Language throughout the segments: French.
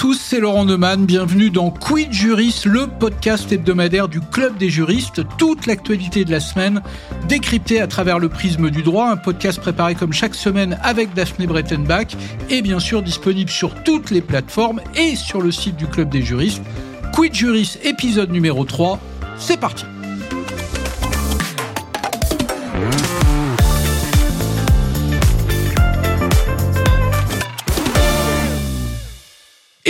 tous, c'est Laurent Neumann. Bienvenue dans Quid Juris, le podcast hebdomadaire du Club des juristes. Toute l'actualité de la semaine décryptée à travers le prisme du droit. Un podcast préparé comme chaque semaine avec Daphné Brettenbach et bien sûr disponible sur toutes les plateformes et sur le site du Club des juristes. Quid Juris, épisode numéro 3. C'est parti.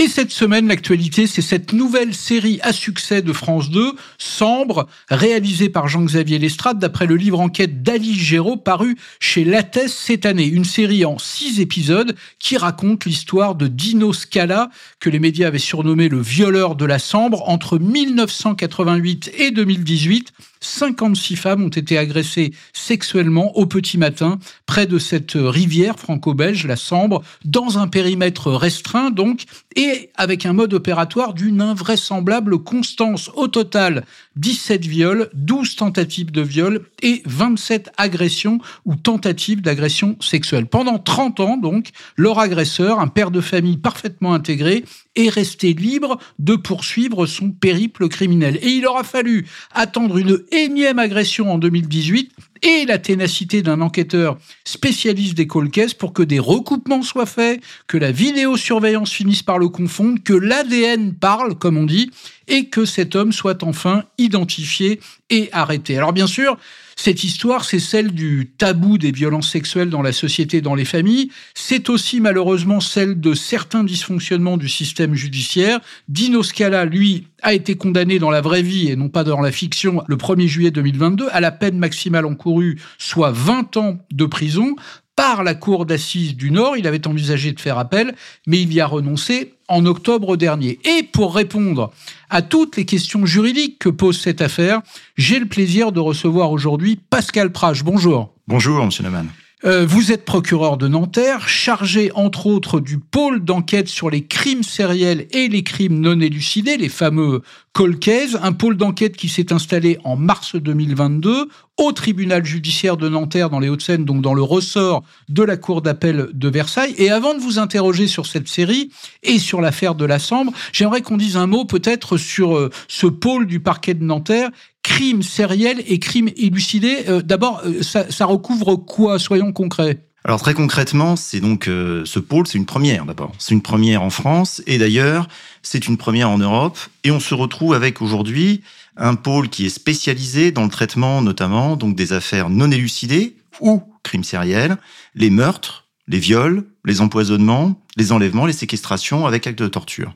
Et cette semaine, l'actualité, c'est cette nouvelle série à succès de France 2, Sambre, réalisée par Jean-Xavier Lestrade d'après le livre enquête d'Alice Géraud paru chez Lattès cette année. Une série en six épisodes qui raconte l'histoire de Dino Scala, que les médias avaient surnommé le violeur de la Sambre, entre 1988 et 2018 56 femmes ont été agressées sexuellement au petit matin près de cette rivière franco-belge, la Sambre, dans un périmètre restreint donc, et avec un mode opératoire d'une invraisemblable constance. Au total, 17 viols, 12 tentatives de viol et 27 agressions ou tentatives d'agression sexuelle. Pendant 30 ans donc, leur agresseur, un père de famille parfaitement intégré, est resté libre de poursuivre son périple criminel. Et il aura fallu attendre une énième agression en 2018 et la ténacité d'un enquêteur spécialiste des cold pour que des recoupements soient faits, que la vidéosurveillance finisse par le confondre, que l'ADN parle, comme on dit, et que cet homme soit enfin identifié et arrêté. Alors bien sûr, cette histoire, c'est celle du tabou des violences sexuelles dans la société dans les familles. C'est aussi malheureusement celle de certains dysfonctionnements du système judiciaire. Dino Scala, lui, a été condamné dans la vraie vie et non pas dans la fiction le 1er juillet 2022 à la peine maximale encourue, soit 20 ans de prison par la Cour d'assises du Nord. Il avait envisagé de faire appel, mais il y a renoncé en octobre dernier. Et pour répondre à toutes les questions juridiques que pose cette affaire, j'ai le plaisir de recevoir aujourd'hui Pascal Prache. Bonjour. Bonjour, monsieur Neumann. Euh, vous êtes procureur de Nanterre, chargé entre autres du pôle d'enquête sur les crimes sériels et les crimes non élucidés, les fameux Colcaise, un pôle d'enquête qui s'est installé en mars 2022 au tribunal judiciaire de Nanterre dans les Hauts-de-Seine, donc dans le ressort de la cour d'appel de Versailles. Et avant de vous interroger sur cette série et sur l'affaire de la Sambre, j'aimerais qu'on dise un mot peut-être sur euh, ce pôle du parquet de Nanterre crimes sériels et crimes élucidés. Euh, d'abord, euh, ça, recouvre quoi Soyons concrets? Alors très concrètement, c'est donc ce pôle, c'est une première d'abord. C'est une première en France et d'ailleurs, c'est une première en Europe. Et on se retrouve avec aujourd'hui un pôle qui est spécialisé dans le traitement notamment donc des affaires non élucidées ou crimes sériels, les meurtres, les viols, les empoisonnements, les enlèvements, les séquestrations avec actes de torture.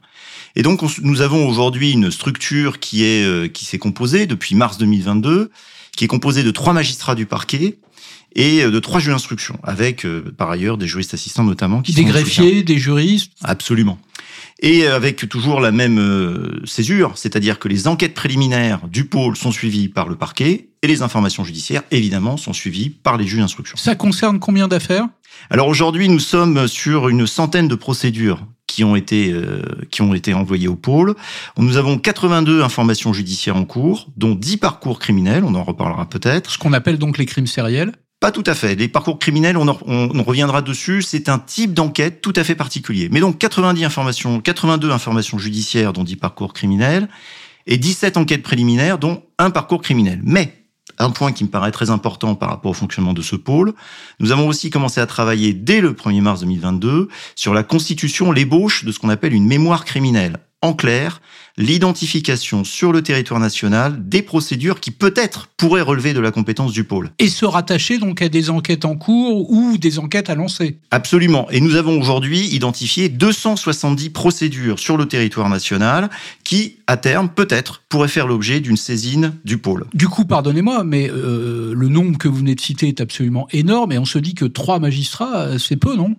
Et donc nous avons aujourd'hui une structure qui est euh, qui s'est composée depuis mars 2022, qui est composée de trois magistrats du parquet et euh, de trois juges d'instruction, avec euh, par ailleurs des juristes assistants notamment. Qui des greffiers, des juristes? Absolument et avec toujours la même euh, césure, c'est-à-dire que les enquêtes préliminaires du pôle sont suivies par le parquet et les informations judiciaires, évidemment, sont suivies par les juges d'instruction. Ça concerne combien d'affaires? Alors aujourd'hui, nous sommes sur une centaine de procédures qui ont été euh, qui ont été envoyées au pôle. Nous avons 82 informations judiciaires en cours, dont 10 parcours criminels, on en reparlera peut-être. Ce qu'on appelle donc les crimes sériels pas tout à fait. Les parcours criminels, on, on, reviendra dessus, c'est un type d'enquête tout à fait particulier. Mais donc 90 informations, 82 informations judiciaires, dont 10 parcours criminels, et 17 enquêtes préliminaires, dont un parcours criminel. Mais un point qui me paraît très important par rapport au fonctionnement de ce pôle. Nous avons aussi commencé à travailler dès le 1er mars 2022 sur la constitution, l'ébauche de ce qu'on appelle une mémoire criminelle. En clair, l'identification sur le territoire national des procédures qui peut-être pourraient relever de la compétence du pôle. Et se rattacher donc à des enquêtes en cours ou des enquêtes à lancer. Absolument. Et nous avons aujourd'hui identifié 270 procédures sur le territoire national qui, à terme, peut-être, pourraient faire l'objet d'une saisine du pôle. Du coup, pardonnez-moi, mais euh, le nombre que vous venez de citer est absolument énorme et on se dit que trois magistrats, euh, c'est peu, non?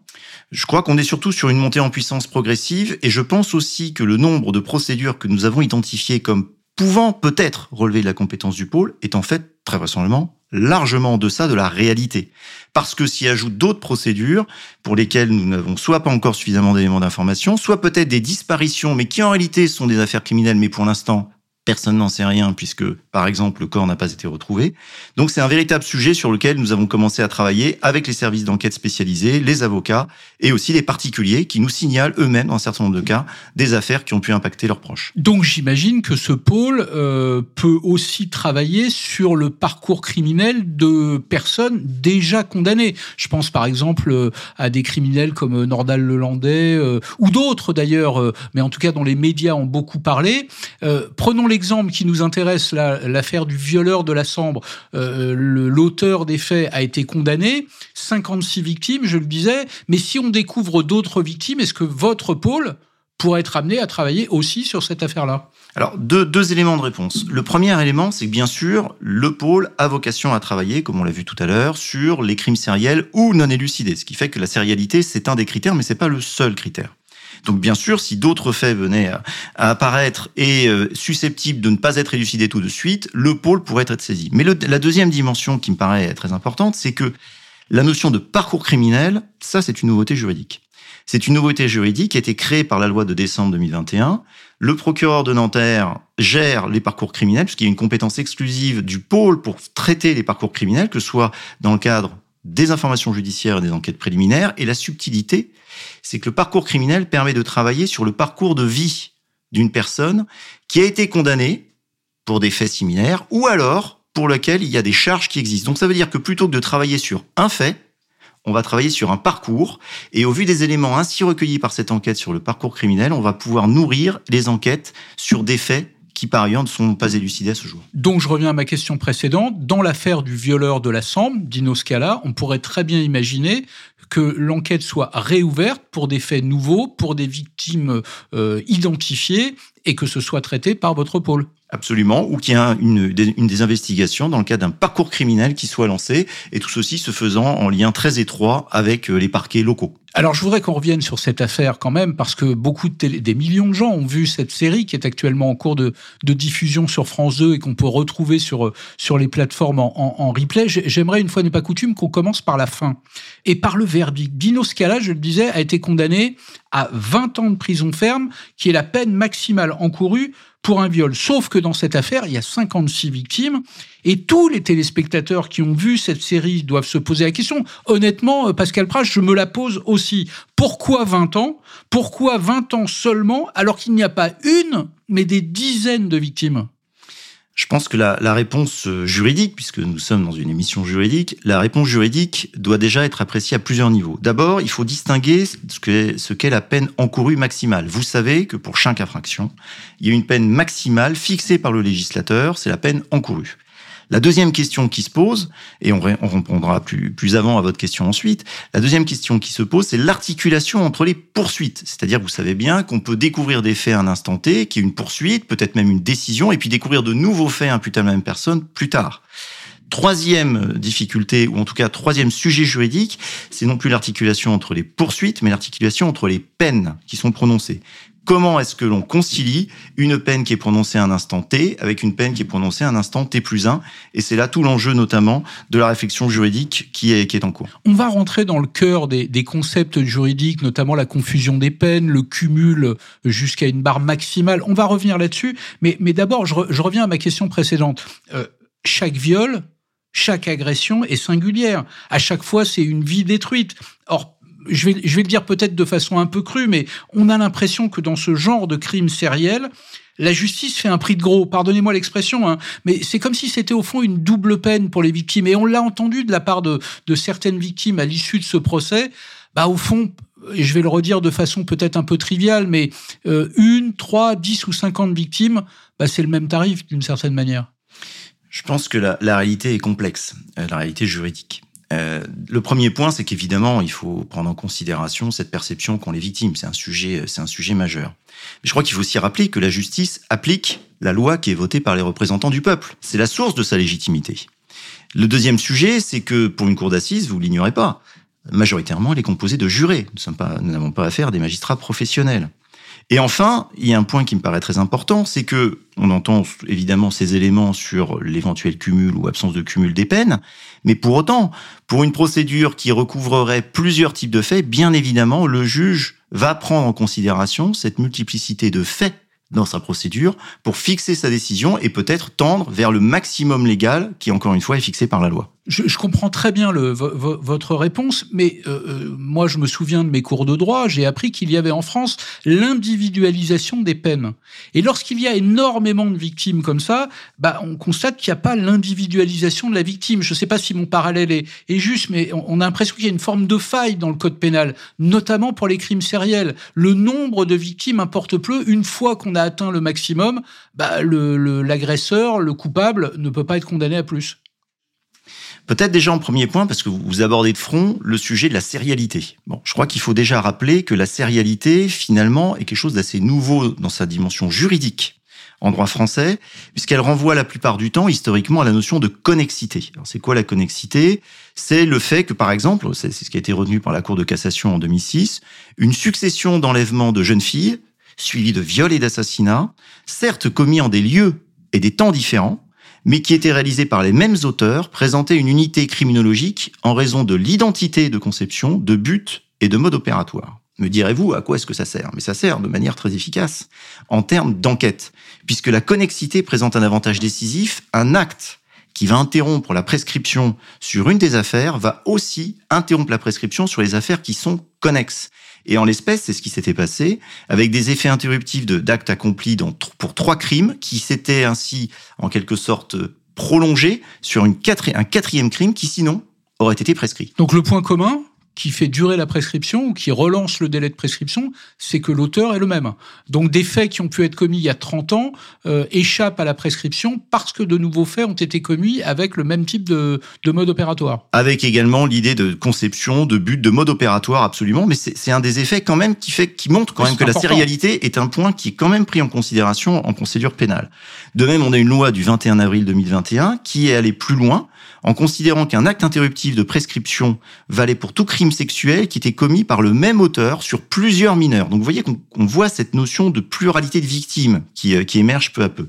Je crois qu'on est surtout sur une montée en puissance progressive et je pense aussi que le nombre de procédures que nous avons identifié comme pouvant peut-être relever de la compétence du pôle est en fait, très vraisemblablement, largement en deçà de la réalité. Parce que s'y ajoutent d'autres procédures pour lesquelles nous n'avons soit pas encore suffisamment d'éléments d'information, soit peut-être des disparitions, mais qui en réalité sont des affaires criminelles, mais pour l'instant Personne n'en sait rien puisque, par exemple, le corps n'a pas été retrouvé. Donc c'est un véritable sujet sur lequel nous avons commencé à travailler avec les services d'enquête spécialisés, les avocats et aussi les particuliers qui nous signalent eux-mêmes, dans un certain nombre de cas, des affaires qui ont pu impacter leurs proches. Donc j'imagine que ce pôle euh, peut aussi travailler sur le parcours criminel de personnes déjà condamnées. Je pense par exemple euh, à des criminels comme Nordal Lelandais euh, ou d'autres d'ailleurs, euh, mais en tout cas dont les médias ont beaucoup parlé. Prenons l'exemple qui nous intéresse, l'affaire du violeur de la Sambre. Euh, l'auteur des faits a été condamné, 56 victimes, je le disais, mais si on découvre d'autres victimes, est-ce que votre pôle pourrait être amené à travailler aussi sur cette affaire-là? Alors, deux, deux, éléments de réponse. Le premier élément, c'est que bien sûr, le pôle a vocation à travailler, comme on l'a vu tout à l'heure, sur les crimes sériels ou non élucidés. Ce qui fait que la sérialité, c'est un des critères, mais c'est pas le seul critère. Donc bien sûr, si d'autres faits venaient à, apparaître et euh, susceptibles de ne pas être élucidés tout de suite, le pôle pourrait être saisi. Mais la deuxième dimension qui me paraît très importante, c'est que la notion de parcours criminel, ça c'est une nouveauté juridique. C'est une nouveauté juridique qui a été créée par la loi de décembre 2021. Le procureur de Nanterre gère les parcours criminels, puisqu'il y a une compétence exclusive du pôle pour traiter les parcours criminels, que ce soit dans le cadre des informations judiciaires et des enquêtes préliminaires. Et la subtilité, c'est que le parcours criminel permet de travailler sur le parcours de vie d'une personne qui a été condamnée pour des faits similaires ou alors pour lequel il y a des charges qui existent. Donc ça veut dire que plutôt que de travailler sur un fait, on va travailler sur un parcours et au vu des éléments ainsi recueillis par cette enquête sur le parcours criminel, on va pouvoir nourrir les enquêtes sur des faits qui par ailleurs ne sont pas élucidés à ce jour. Donc je reviens à ma question précédente. Dans l'affaire du violeur de la Sambre, Dino Scala, on pourrait très bien imaginer que l'enquête soit réouverte pour des faits nouveaux, pour des victimes euh, identifiées, et que ce soit traité par votre pôle. Absolument, ou qu'il y ait une, une, des investigations dans le cadre d'un parcours criminel qui soit lancé, et tout ceci se faisant en lien très étroit avec euh, les parquets locaux. Alors je voudrais qu'on revienne sur cette affaire quand même, parce que beaucoup de télé, des millions de gens ont vu cette série qui est actuellement en cours de, de diffusion sur France 2 et qu'on peut retrouver sur, sur les plateformes en, en, en replay. J'aimerais une fois n'est pas coutume qu'on commence par la fin et par le verdict. Dino Scala, je le disais, a été condamné à 20 ans de prison ferme, qui est la peine maximale encourue pour un viol. Sauf que dans cette affaire, il y a 56 victimes et tous les téléspectateurs qui ont vu cette série doivent se poser la question. Honnêtement, euh, Pascal Prache, je me la pose aussi. Pourquoi 20 ans? Pourquoi 20 ans seulement alors qu'il n'y a pas une, mais des dizaines de victimes? Je pense que la, réponse euh, juridique, puisque nous sommes dans une émission juridique, la réponse juridique doit déjà être appréciée à plusieurs niveaux. D'abord, il faut distinguer ce qu'est la peine encourue maximale. Vous savez que pour chaque infraction, il y a une peine maximale fixée par le législateur, c'est la peine encourue. La deuxième question qui se pose, et on, répondra plus, avant à votre question ensuite, la deuxième question qui se pose, c'est l'articulation entre les poursuites. C'est-à-dire, vous savez bien qu'on peut découvrir des faits à un instant T, qui est une poursuite, peut-être même une décision, et puis découvrir de nouveaux faits imputés à la même personne plus tard. Troisième difficulté, ou en tout cas troisième sujet juridique, c'est non plus l'articulation entre les poursuites, mais l'articulation entre les peines qui sont prononcées comment est-ce que l'on concilie une peine qui est prononcée à un instant T avec une peine qui est prononcée à un instant T plus 1 Et c'est là tout l'enjeu notamment de la réflexion juridique qui est, en cours. On va rentrer dans le cœur des, concepts juridiques, notamment la confusion des peines, le cumul jusqu'à une barre maximale. On va revenir là-dessus, mais, d'abord, je, je, reviens à ma question précédente. Euh, chaque viol, chaque agression est singulière. À chaque fois, c'est une vie détruite. Or, je vais, le dire peut-être de façon un peu crue, mais on a l'impression que dans ce genre de crime sériel, la justice fait un prix de gros, pardonnez-moi l'expression, hein, mais c'est comme si c'était au fond une double peine pour les victimes. Et on l'a entendu de la part de, certaines victimes à l'issue de ce procès, bah au fond, et je vais le redire de façon peut-être un peu triviale, mais euh, une, trois, dix ou cinquante victimes, bah c'est le même tarif d'une certaine manière. Je pense que la, la réalité est complexe, euh, la réalité juridique. Euh, le premier point, c'est qu'évidemment, il faut prendre en considération cette perception qu'ont les victimes. C'est un sujet, c'est un sujet majeur. Mais je crois qu'il faut aussi rappeler que la justice applique la loi qui est votée par les représentants du peuple. C'est la source de sa légitimité. Le deuxième sujet, c'est que pour une cour d'assises, vous l'ignorez pas, majoritairement, elle est composée de jurés. Nous n'avons pas affaire à des magistrats professionnels. Et enfin, il y a un point qui me paraît très important, c'est que on entend évidemment ces éléments sur l'éventuel cumul ou absence de cumul des peines, mais pour autant, pour une procédure qui recouvrerait plusieurs types de faits, bien évidemment, le juge va prendre en considération cette multiplicité de faits dans sa procédure pour fixer sa décision et peut-être tendre vers le maximum légal qui, encore une fois, est fixé par la loi. Je, comprends très bien votre réponse, mais euh, euh, moi je me souviens de mes cours de droit, j'ai appris qu'il y avait en France l'individualisation des peines. Et lorsqu'il y a énormément de victimes comme ça, bah, on constate qu'il n'y a pas l'individualisation de la victime. Je ne sais pas si mon parallèle est, juste, mais on, a l'impression qu'il y a une forme de faille dans le code pénal, notamment pour les crimes sériels. Le nombre de victimes importe peu. Une fois qu'on a atteint le maximum, bah, l'agresseur, le coupable ne peut pas être condamné à plus. Peut-être déjà en premier point, parce que vous abordez de front le sujet de la sérialité. Bon, je crois qu'il faut déjà rappeler que la sérialité, finalement, est quelque chose d'assez nouveau dans sa dimension juridique en droit français, puisqu'elle renvoie la plupart du temps, historiquement, à la notion de connexité. Alors, c'est quoi la connexité? C'est le fait que, par exemple, c'est ce qui a été retenu par la Cour de cassation en 2006, une succession d'enlèvements de jeunes filles, suivies de viols et d'assassinats, certes commis en des lieux et des temps différents, mais qui était réalisé par les mêmes auteurs, présentait une unité criminologique en raison de l'identité de conception, de but et de mode opératoire. Me direz-vous à quoi est-ce que ça sert? Mais ça sert de manière très efficace en termes d'enquête, puisque la connexité présente un avantage décisif, un acte qui va interrompre la prescription sur une des affaires va aussi interrompre la prescription sur les affaires qui sont connexes. Et en l'espèce, c'est ce qui s'était passé, avec des effets interruptifs d'actes accomplis pour trois crimes, qui s'étaient ainsi, en quelque sorte, prolongés sur un quatrième crime qui, sinon, aurait été prescrit. Donc le point commun, qui fait durer la prescription ou qui relance le délai de prescription, c'est que l'auteur est le même. Donc des faits qui ont pu être commis il y a 30 ans euh, échappent à la prescription parce que de nouveaux faits ont été commis avec le même type de, de mode opératoire. Avec également l'idée de conception, de but, de mode opératoire, absolument. Mais c'est un des effets quand même qui fait, qui montre quand même que la sérialité est un point qui est quand même pris en considération en procédure pénale. De même, on a une loi du 21 avril 2021 qui est allée plus loin en considérant qu'un acte interruptif de prescription valait pour tout crime sexuel qui était commis par le même auteur sur plusieurs mineurs. Donc vous voyez qu'on voit cette notion de pluralité de victimes qui, euh, qui émerge peu à peu.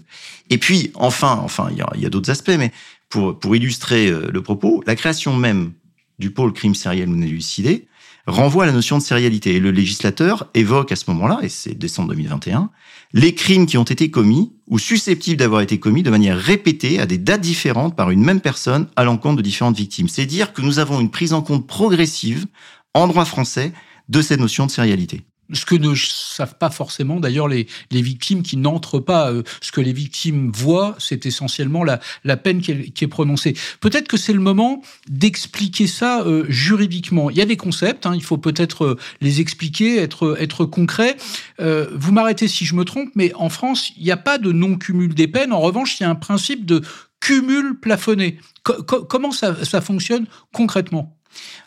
Et puis enfin, enfin il y a, d'autres aspects, mais pour, pour illustrer euh, le propos, la création même du pôle crime sériel non élucidé renvoie à la notion de sérialité. Et le législateur évoque à ce moment-là, et c'est décembre 2021, les crimes qui ont été commis ou susceptibles d'avoir été commis de manière répétée à des dates différentes par une même personne à l'encontre de différentes victimes. C'est dire que nous avons une prise en compte progressive en droit français de cette notion de sérialité ce que ne savent pas forcément d'ailleurs les, les victimes qui n'entrent pas. Euh, ce que les victimes voient, c'est essentiellement la, la peine qui est, qui est prononcée. Peut-être que c'est le moment d'expliquer ça euh, juridiquement. Il y a des concepts, hein, il faut peut-être euh, les expliquer, être, être concret. Euh, vous m'arrêtez si je me trompe, mais en France, il n'y a pas de non-cumul des peines. En revanche, il y a un principe de cumul plafonné. comment ça, ça fonctionne concrètement?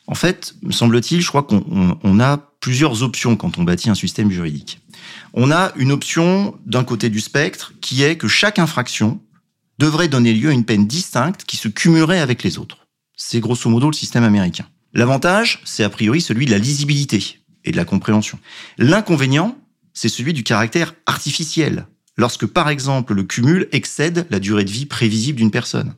En fait, me semble-t-il, je crois qu'on a plusieurs options quand on bâtit un système juridique. On a une option d'un côté du spectre qui est que chaque infraction devrait donner lieu à une peine distincte qui se cumulerait avec les autres. C'est grosso modo le système américain. L'avantage, c'est a priori celui de la lisibilité et de la compréhension. L'inconvénient, c'est celui du caractère artificiel, lorsque par exemple le cumul excède la durée de vie prévisible d'une personne.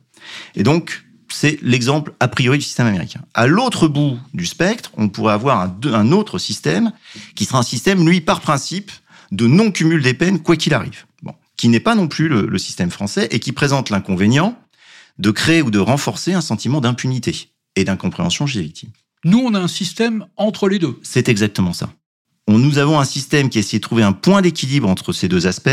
Et donc, c'est l'exemple a priori du système américain. À l'autre bout du spectre, on pourrait avoir un, autre système qui sera un système, lui, par principe, de non-cumul des peines, quoi qu'il arrive. Bon. Qui n'est pas non plus le, système français et qui présente l'inconvénient de créer ou de renforcer un sentiment d'impunité et d'incompréhension chez les victimes. Nous, on a un système entre les deux. C'est exactement ça. On, nous avons un système qui essaie de trouver un point d'équilibre entre ces deux aspects,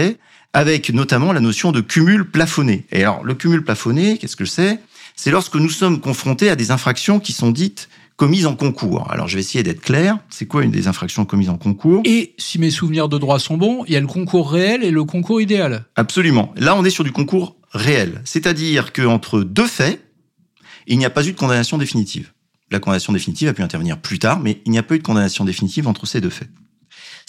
avec notamment la notion de cumul plafonné. Et alors, le cumul plafonné, qu'est-ce que c'est? C'est lorsque nous sommes confrontés à des infractions qui sont dites commises en concours. Alors je vais essayer d'être clair. C'est quoi une des infractions commises en concours? Et si mes souvenirs de droit sont bons, il y a le concours réel et le concours idéal. Absolument. Là, on est sur du concours réel. C'est-à-dire qu'entre deux faits, il n'y a pas eu de condamnation définitive. La condamnation définitive a pu intervenir plus tard, mais il n'y a pas eu de condamnation définitive entre ces deux faits.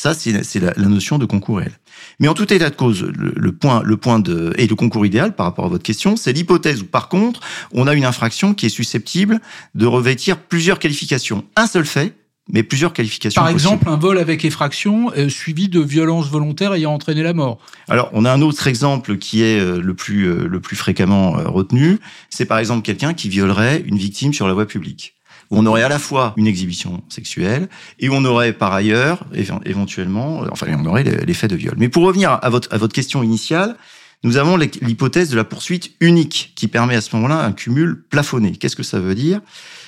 Ça, c'est la, la, notion de concours réel. Mais en tout état de cause, le, point, le point de et le concours idéal par rapport à votre question, c'est l'hypothèse où par contre, on a une infraction qui est susceptible de revêtir plusieurs qualifications. Un seul fait, mais plusieurs qualifications. Par exemple, un vol avec effraction euh, suivi de violence volontaire ayant entraîné la mort. Alors, on a un autre exemple qui est euh, le plus euh, le plus fréquemment retenu, c'est par exemple quelqu'un qui violerait une victime sur la voie publique on aurait à la fois une exhibition sexuelle et on aurait par ailleurs éventuellement, enfin on aurait l'effet de viol. Mais pour revenir à votre, à votre question initiale, nous avons l'hypothèse de la poursuite unique qui permet à ce moment-là un cumul plafonné. Qu'est-ce que ça veut dire?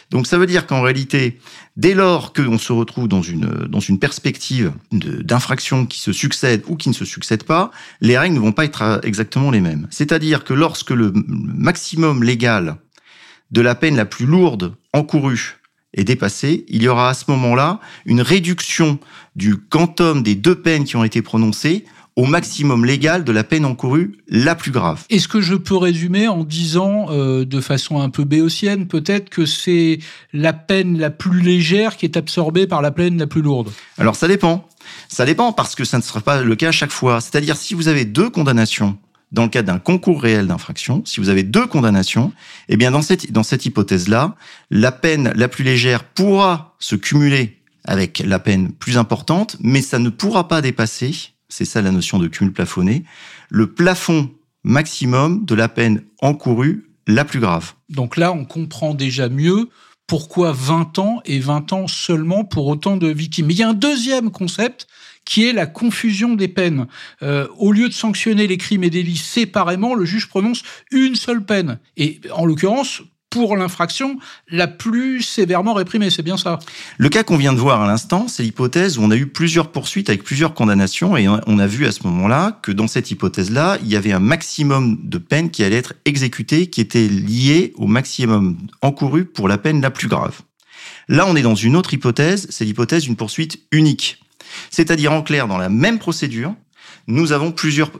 Donc ça veut dire qu'en réalité, dès lors qu'on se retrouve dans une, dans une perspective d'infraction qui se succède ou qui ne se succède pas, les règles ne vont pas être exactement les mêmes. C'est-à-dire que lorsque le maximum légal de la peine la plus lourde encourue est dépassé, il y aura à ce moment-là une réduction du quantum des deux peines qui ont été prononcées au maximum légal de la peine encourue la plus grave. Est-ce que je peux résumer en disant, euh, de façon un peu béotienne, peut-être que c'est la peine la plus légère qui est absorbée par la peine la plus lourde? Alors ça dépend. Ça dépend parce que ça ne sera pas le cas à chaque fois. C'est-à-dire si vous avez deux condamnations dans le cadre d'un concours réel d'infraction, si vous avez deux condamnations, eh bien dans cette, hypothèse-là, la peine la plus légère pourra se cumuler avec la peine plus importante, mais ça ne pourra pas dépasser c'est ça la notion de cumul plafonné, le plafond maximum de la peine encourue la plus grave. Donc là, on comprend déjà mieux pourquoi 20 ans et 20 ans seulement pour autant de victimes. Il y a un deuxième concept qui est la confusion des peines. Euh, au lieu de sanctionner les crimes et délits séparément, le juge prononce une seule peine. Et en l'occurrence, pour l'infraction la plus sévèrement réprimée. C'est bien ça. Le cas qu'on vient de voir à l'instant, c'est l'hypothèse où on a eu plusieurs poursuites avec plusieurs condamnations et on a vu à ce moment-là que dans cette hypothèse-là, il y avait un maximum de peine qui allait être exécutée qui était lié au maximum encouru pour la peine la plus grave. Là, on est dans une autre hypothèse, c'est l'hypothèse d'une poursuite unique. C'est-à-dire en clair, dans la même procédure, nous avons plusieurs,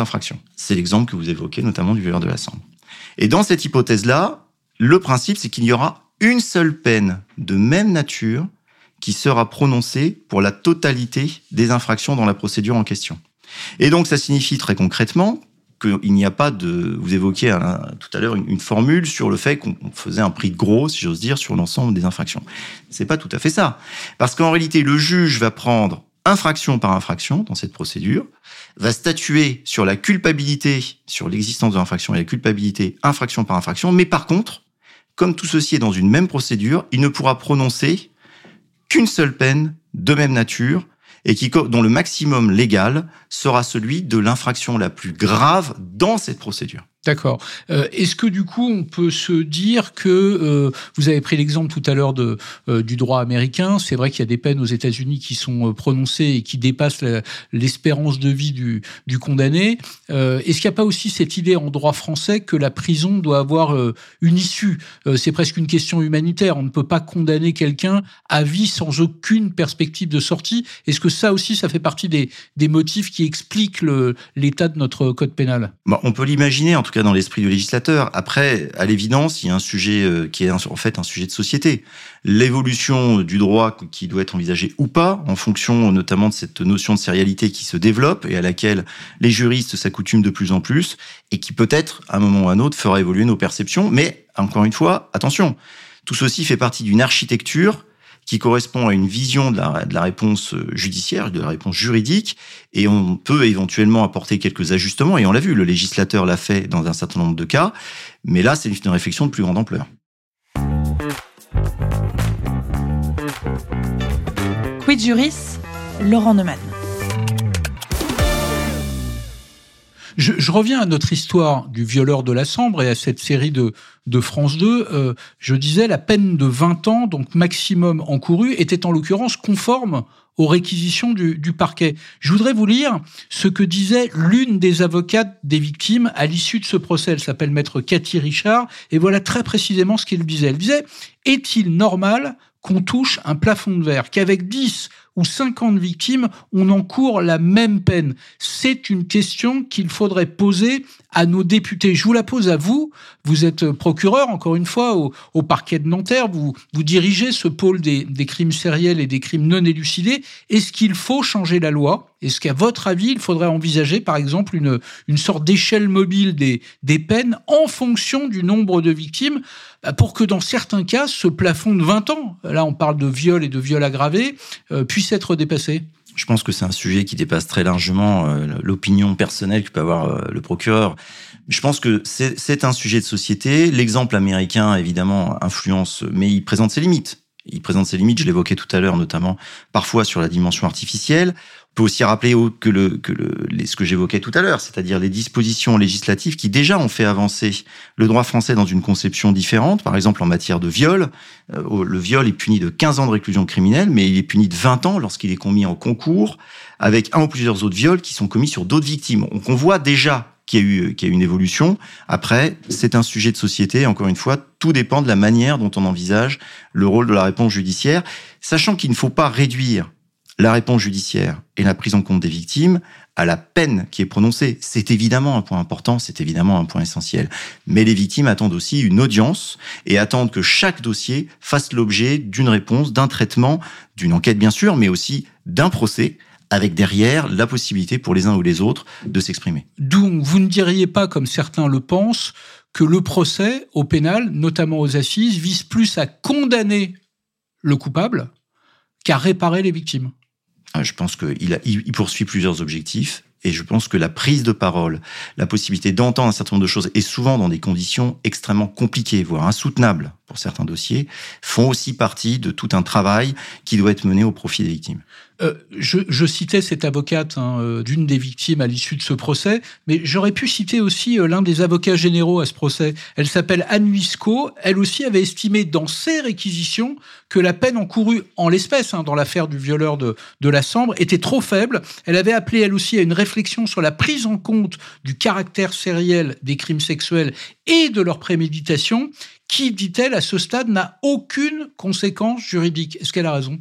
infractions. C'est l'exemple que vous évoquez, notamment du violeur de la Sambre. Et dans cette hypothèse-là, le principe, c'est qu'il y aura une seule peine de même nature qui sera prononcée pour la totalité des infractions dans la procédure en question. Et donc, ça signifie très concrètement qu'il n'y a pas de. Vous évoquiez tout à l'heure une, formule sur le fait qu'on faisait un prix gros, si j'ose dire, sur l'ensemble des infractions. C'est pas tout à fait ça, parce qu'en réalité, le juge va prendre infraction par infraction dans cette procédure, va statuer sur la culpabilité, sur l'existence de l'infraction et la culpabilité infraction par infraction, mais par contre, comme tout ceci est dans une même procédure, il ne pourra prononcer qu'une seule peine de même nature et qui, dont le maximum légal sera celui de l'infraction la plus grave dans cette procédure. D'accord. Euh, est-ce que du coup, on peut se dire que euh, vous avez pris l'exemple tout à l'heure de euh, du droit américain. C'est vrai qu'il y a des peines aux États-Unis qui sont prononcées et qui dépassent l'espérance de vie du, du condamné. Est-ce qu'il n'y a pas aussi cette idée en droit français que la prison doit avoir une issue? C'est presque une question humanitaire. On ne peut pas condamner quelqu'un à vie sans aucune perspective de sortie. Est-ce que ça aussi, ça fait partie des, des motifs qui expliquent l'état de notre code pénal? Bon, On peut l'imaginer en tout cas dans l'esprit du législateur. Après, à l'évidence, il y a un sujet euh, qui est en fait un sujet de société. L'évolution du droit qui doit être envisagée ou pas, en fonction notamment de cette notion de sérialité qui se développe et à laquelle les juristes s'accoutument de plus en plus, et qui peut-être, à un moment ou à un autre, fera évoluer nos perceptions. Mais, encore une fois, attention, tout ceci fait partie d'une architecture qui correspond à une vision de la, réponse judiciaire, de la réponse juridique, et on peut éventuellement apporter quelques ajustements, et on l'a vu, le législateur l'a fait dans un certain nombre de cas, mais là, c'est une réflexion de plus grande ampleur. Quid Juris, Laurent Neumann. Je, reviens à notre histoire du violeur de la Sambre et à cette série de, France 2. Euh, je disais, la peine de 20 ans, donc maximum encouru, était en l'occurrence conforme aux réquisitions du, du, parquet. Je voudrais vous lire ce que disait l'une des avocates des victimes à l'issue de ce procès. Elle s'appelle maître Cathy Richard, et voilà très précisément ce qu'elle disait. Elle disait, est-il normal qu'on touche un plafond de verre, qu'avec 10 ou 50 victimes, on encourt la même peine C'est une question qu'il faudrait poser à nos députés. Je vous la pose à vous. Vous êtes procureur, encore une fois, au, parquet de Nanterre. Vous, dirigez ce pôle des, crimes sériels et des crimes non élucidés. Est-ce qu'il faut changer la loi? Est-ce qu'à votre avis, il faudrait envisager, par exemple, une, une sorte d'échelle mobile des, peines en fonction du nombre de victimes? Pour que dans certains cas, ce plafond de 20 ans, là on parle de viol et de viol aggravé, euh, puisse être dépassé Je pense que c'est un sujet qui dépasse très largement euh, l'opinion personnelle que peut avoir euh, le procureur. Je pense que c'est un sujet de société. L'exemple américain, évidemment, influence, mais il présente ses limites. Il présente ses limites, je l'évoquais tout à l'heure, notamment parfois sur la dimension artificielle. Peut aussi rappeler que, le, que le, ce que j'évoquais tout à l'heure, c'est-à-dire les dispositions législatives qui déjà ont fait avancer le droit français dans une conception différente. Par exemple, en matière de viol, euh, le viol est puni de 15 ans de réclusion criminelle, mais il est puni de 20 ans lorsqu'il est commis en concours avec un ou plusieurs autres viols qui sont commis sur d'autres victimes. Donc on voit déjà qu'il y a eu, qu'il y a une évolution. Après, c'est un sujet de société. Encore une fois, tout dépend de la manière dont on envisage le rôle de la réponse judiciaire, sachant qu'il ne faut pas réduire la réponse judiciaire et la prise en compte des victimes à la peine qui est prononcée. C'est évidemment un point important, c'est évidemment un point essentiel. Mais les victimes attendent aussi une audience et attendent que chaque dossier fasse l'objet d'une réponse, d'un traitement, d'une enquête bien sûr, mais aussi d'un procès avec derrière la possibilité pour les uns ou les autres de s'exprimer. D'où vous ne diriez pas, comme certains le pensent, que le procès au pénal, notamment aux assises, vise plus à condamner le coupable qu'à réparer les victimes. Ah, je pense qu'il il poursuit plusieurs objectifs. Et je pense que la prise de parole, la possibilité d'entendre un certain nombre de choses, et souvent dans des conditions extrêmement compliquées, voire insoutenables pour certains dossiers, font aussi partie de tout un travail qui doit être mené au profit des victimes. Euh, je, citais cette avocate hein, euh, d'une des victimes à l'issue de ce procès, mais j'aurais pu citer aussi euh, l'un des avocats généraux à ce procès. Elle s'appelle Anne Luisco. Elle aussi avait estimé dans ses réquisitions que la peine encourue en l'espèce, hein, dans l'affaire du violeur de, de la Sambre, était trop faible. Elle avait appelé elle aussi à une réflexion sur la prise en compte du caractère sériel des crimes sexuels et de leur préméditation, qui, dit-elle, à ce stade, n'a aucune conséquence juridique? Est-ce qu'elle a raison?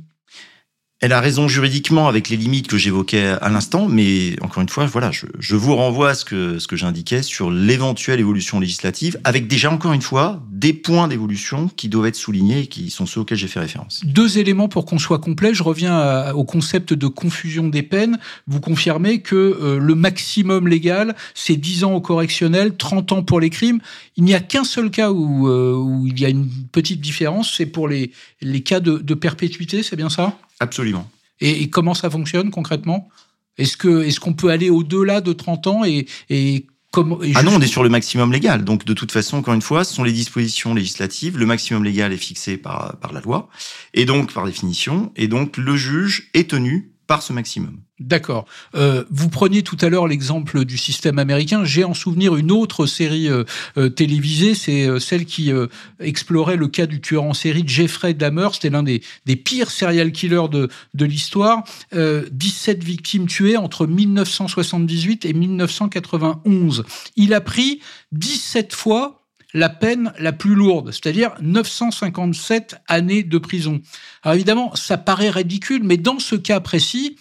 Elle a raison juridiquement avec les limites que j'évoquais à l'instant, mais encore une fois, voilà, je, vous renvoie à ce que, ce que j'indiquais sur l'éventuelle évolution législative, avec déjà encore une fois des points d'évolution qui doivent être soulignés et qui sont ceux auxquels j'ai fait référence. Deux éléments pour qu'on soit complet. Je reviens au concept de confusion des peines. Vous confirmez que euh, le maximum légal, c'est 10 ans au correctionnel, 30 ans pour les crimes. Il n'y a qu'un seul cas où, euh, où, il y a une petite différence, c'est pour les, les cas de, de perpétuité, c'est bien ça? Absolument. Et, comment ça fonctionne concrètement? Est-ce que est-ce qu'on peut aller au-delà de 30 ans et, et Comment, ah non, on est sur le maximum légal. Donc, de toute façon, encore une fois, ce sont les dispositions législatives. Le maximum légal est fixé par, par la loi, et donc par définition. Et donc, le juge est tenu ce maximum. D'accord. Euh, vous preniez tout à l'heure l'exemple du système américain. J'ai en souvenir une autre série euh, euh, télévisée, c'est celle qui explorait le cas du tueur en série Jeffrey Dahmer. C'était l'un des, des, pires serial killers de, de l'histoire. 17 victimes tuées entre 1978 et 1991. Il a pris 17 fois la peine la plus lourde, c'est-à-dire 957 années de prison. Alors évidemment, ça paraît ridicule, mais dans ce cas précis,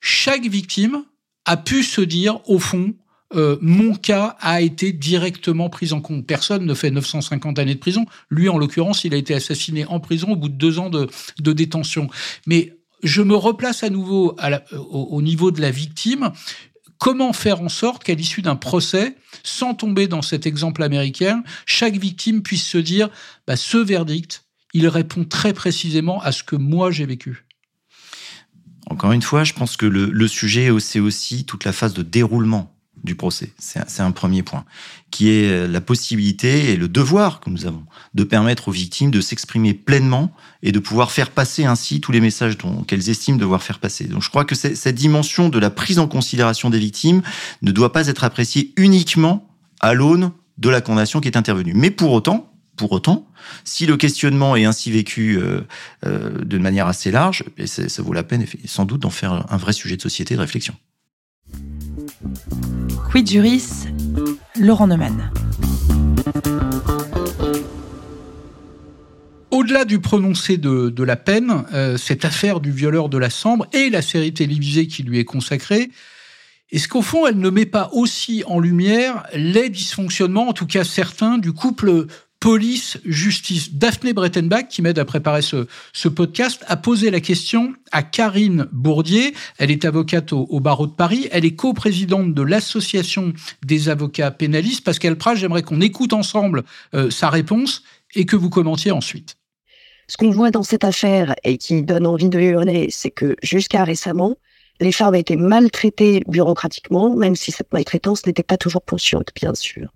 chaque victime a pu se dire, au fond, euh, mon cas a été directement pris en compte. Personne ne fait 950 années de prison. Lui, en l'occurrence, il a été assassiné en prison au bout de deux ans de, détention. Mais je me replace à nouveau au, niveau de la victime. Comment faire en sorte qu'à l'issue d'un procès, sans tomber dans cet exemple américain, chaque victime puisse se dire bah, ce verdict, il répond très précisément à ce que moi j'ai vécu. Encore une fois, je pense que le, le sujet, c'est aussi toute la phase de déroulement du procès. C'est un premier point, qui est la possibilité et le devoir que nous avons de permettre aux victimes de s'exprimer pleinement et de pouvoir faire passer ainsi tous les messages qu'elles estiment devoir faire passer. Donc je crois que cette dimension de la prise en considération des victimes ne doit pas être appréciée uniquement à l'aune de la condamnation qui est intervenue. Mais pour autant, pour autant, si le questionnement est ainsi vécu euh, euh, de manière assez large, ça vaut la peine sans doute d'en faire un vrai sujet de société de réflexion. Quid Juris, Laurent Neumann. Au-delà du prononcé de, la peine, euh, cette affaire du violeur de la Sambre et la série télévisée qui lui est consacrée, est-ce qu'au fond, elle ne met pas aussi en lumière les dysfonctionnements, en tout cas certains, du couple police-justice. Daphné Brettenbach, qui m'aide à préparer ce, ce, podcast, a posé la question à Karine Bourdier. Elle est avocate au, barreau de Paris. Elle est coprésidente de l'Association des avocats pénalistes. Pascal Prat, j'aimerais qu'on écoute ensemble euh, sa réponse et que vous commentiez ensuite. Ce qu'on voit dans cette affaire et qui donne envie de hurler, c'est que jusqu'à récemment, Les femmes étaient maltraitées bureaucratiquement, même si cette maltraitance n'était pas toujours consciente, bien sûr.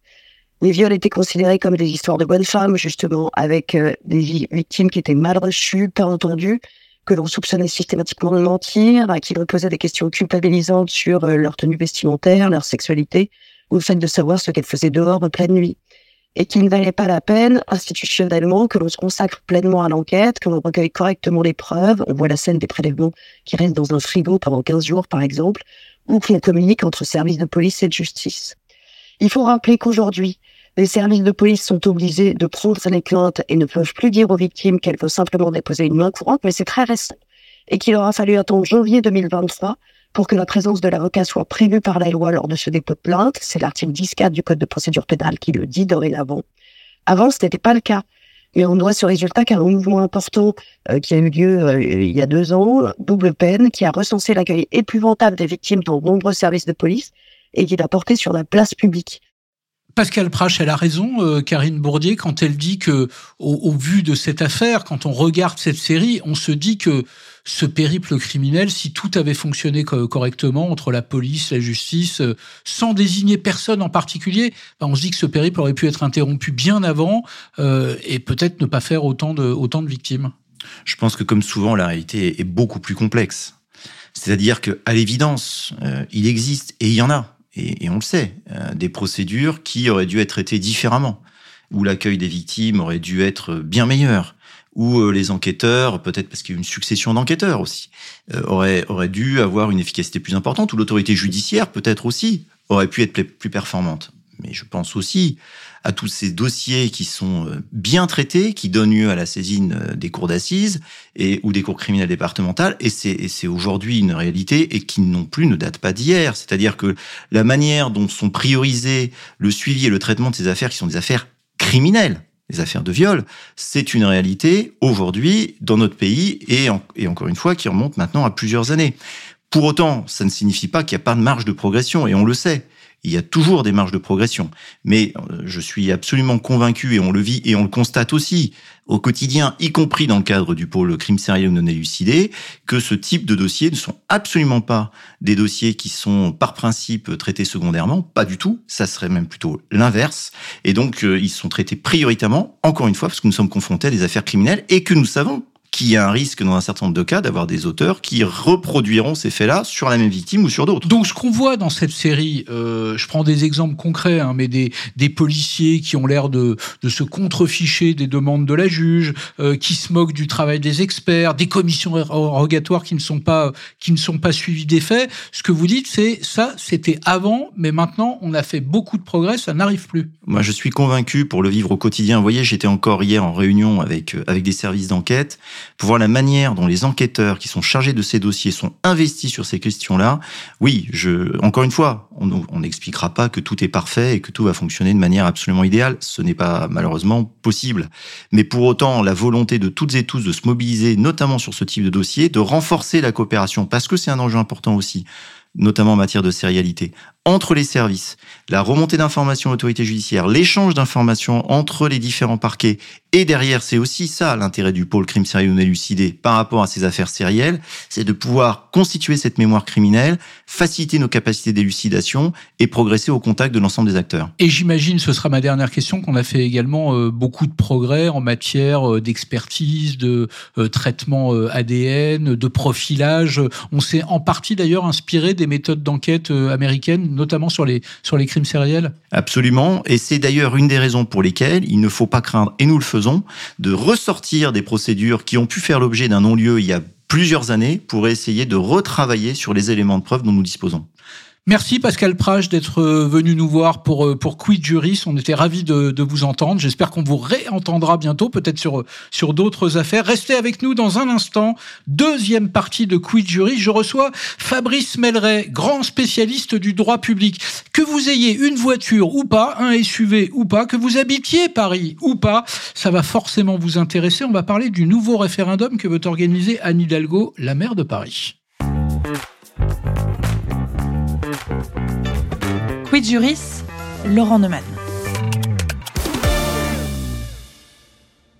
Les viols étaient considérés comme des histoires de bonnes femmes, justement, avec euh, des victimes qui étaient mal reçues, pas entendues, que l'on soupçonnait systématiquement de mentir, à qui l'on posait des questions culpabilisantes sur euh, leur tenue vestimentaire, leur sexualité, ou le fait de savoir ce qu'elles faisaient dehors en pleine nuit. Et qu'il ne valait pas la peine, institutionnellement, que l'on se consacre pleinement à l'enquête, que l'on recueille correctement les preuves. On voit la scène des prélèvements qui restent dans un frigo pendant 15 jours, par exemple, ou qu'on communique entre services de police et de justice. Il faut rappeler qu'aujourd'hui, les services de police sont obligés de prendre les plaintes et ne peuvent plus dire aux victimes qu'elles peuvent simplement déposer une main courante, mais c'est très récent. Et qu'il aura fallu attendre janvier 2023 pour que la présence de l'avocat soit prévue par la loi lors de ce dépôt de plainte. C'est l'article 10.4 du Code de procédure pénale qui le dit dorénavant. Avant, ce n'était pas le cas. Mais on doit ce résultat qu'un mouvement important euh, qui a eu lieu euh, il y a deux ans, double peine, qui a recensé l'accueil épouvantable des victimes dans de nombreux services de police et qui l'a porté sur la place publique. Pascal Prache, elle a raison, euh, Karine Bourdier, quand elle dit que, au, vu de cette affaire, quand on regarde cette série, on se dit que ce périple criminel, si tout avait fonctionné correctement entre la police, la justice, euh, sans désigner personne en particulier, ben, on se dit que ce périple aurait pu être interrompu bien avant euh, et peut-être ne pas faire autant de, autant de victimes. Je pense que comme souvent, la réalité est beaucoup plus complexe. C'est-à-dire qu'à l'évidence, il existe et il y en a et, on le sait, euh, des procédures qui auraient dû être traitées différemment, où l'accueil des victimes aurait dû être bien meilleur, où euh, les enquêteurs, peut-être parce qu'il y a une succession d'enquêteurs aussi, euh, auraient, auraient dû avoir une efficacité plus importante, ou l'autorité judiciaire, peut-être aussi, aurait pu être plus performante. Mais je pense aussi à tous ces dossiers qui sont euh, bien traités, qui donnent lieu à la saisine euh, des cours d'assises et ou des cours criminels départementales. Et c'est aujourd'hui une réalité et qui non plus ne date pas d'hier. C'est-à-dire que la manière dont sont priorisés le suivi et le traitement de ces affaires, qui sont des affaires criminelles, les affaires de viol, c'est une réalité aujourd'hui dans notre pays et, et encore une fois qui remonte maintenant à plusieurs années. Pour autant, ça ne signifie pas qu'il n'y a pas de marge de progression et on le sait il y a toujours des marges de progression. Mais euh, je suis absolument convaincu, et on le vit et on le constate aussi au quotidien, y compris dans le cadre du pôle crime sérieux non élucidé, que ce type de dossiers ne sont absolument pas des dossiers qui sont par principe traités secondairement, pas du tout, ça serait même plutôt l'inverse. Et donc, euh, ils sont traités prioritairement, encore une fois, parce que nous sommes confrontés à des affaires criminelles et que nous savons qu'il y a un risque dans un certain nombre de cas d'avoir des auteurs qui reproduiront ces faits-là sur la même victime ou sur d'autres. Donc ce qu'on voit dans cette série, euh, je prends des exemples concrets, hein, mais des, des policiers qui ont l'air de, de se contreficher des demandes de la juge, euh, qui se moquent du travail des experts, des commissions rogatoires qui ne sont pas qui ne sont pas suivies des faits. Ce que vous dites, c'est ça, c'était avant, mais maintenant on a fait beaucoup de progrès, ça n'arrive plus. Moi, je suis convaincu pour le vivre au quotidien. Vous voyez, j'étais encore hier en réunion avec euh, avec des services d'enquête pour voir la manière dont les enquêteurs qui sont chargés de ces dossiers sont investis sur ces questions-là, oui, je, encore une fois, on n'expliquera pas que tout est parfait et que tout va fonctionner de manière absolument idéale. Ce n'est pas malheureusement possible. Mais pour autant, la volonté de toutes et tous de se mobiliser, notamment sur ce type de dossier, de renforcer la coopération, parce que c'est un enjeu important aussi notamment en matière de sérialité, entre les services, la remontée d'informations à l'autorité judiciaire, l'échange d'informations entre les différents parquets, et derrière, c'est aussi ça l'intérêt du pôle crime sérieux non élucidé par rapport à ces affaires sérielles, c'est de pouvoir constituer cette mémoire criminelle, faciliter nos capacités d'élucidation et progresser au contact de l'ensemble des acteurs. Et j'imagine, ce sera ma dernière question, qu'on a fait également euh, beaucoup de progrès en matière euh, d'expertise, de euh, traitement ADN, de profilage. On s'est en partie d'ailleurs inspiré des méthodes d'enquête américaines notamment sur les, sur les crimes sériels? Absolument. Et c'est d'ailleurs une des raisons pour lesquelles il ne faut pas craindre, et nous le faisons, de ressortir des procédures qui ont pu faire l'objet d'un non-lieu il y a plusieurs années pour essayer de retravailler sur les éléments de preuve dont nous disposons. Merci Pascal Prage d'être euh, venu nous voir pour, euh, pour Quid Juris. On était ravis de, vous entendre. J'espère qu'on vous réentendra bientôt, peut-être sur, sur d'autres affaires. Restez avec nous dans un instant. Deuxième partie de Quid Juris. Je reçois Fabrice Melleret, grand spécialiste du droit public. Que vous ayez une voiture ou pas, un SUV ou pas, que vous habitiez Paris ou pas, ça va forcément vous intéresser. On va parler du nouveau référendum que veut organiser Anne Hidalgo, la maire de Paris. Quid Juris, Laurent Neumann.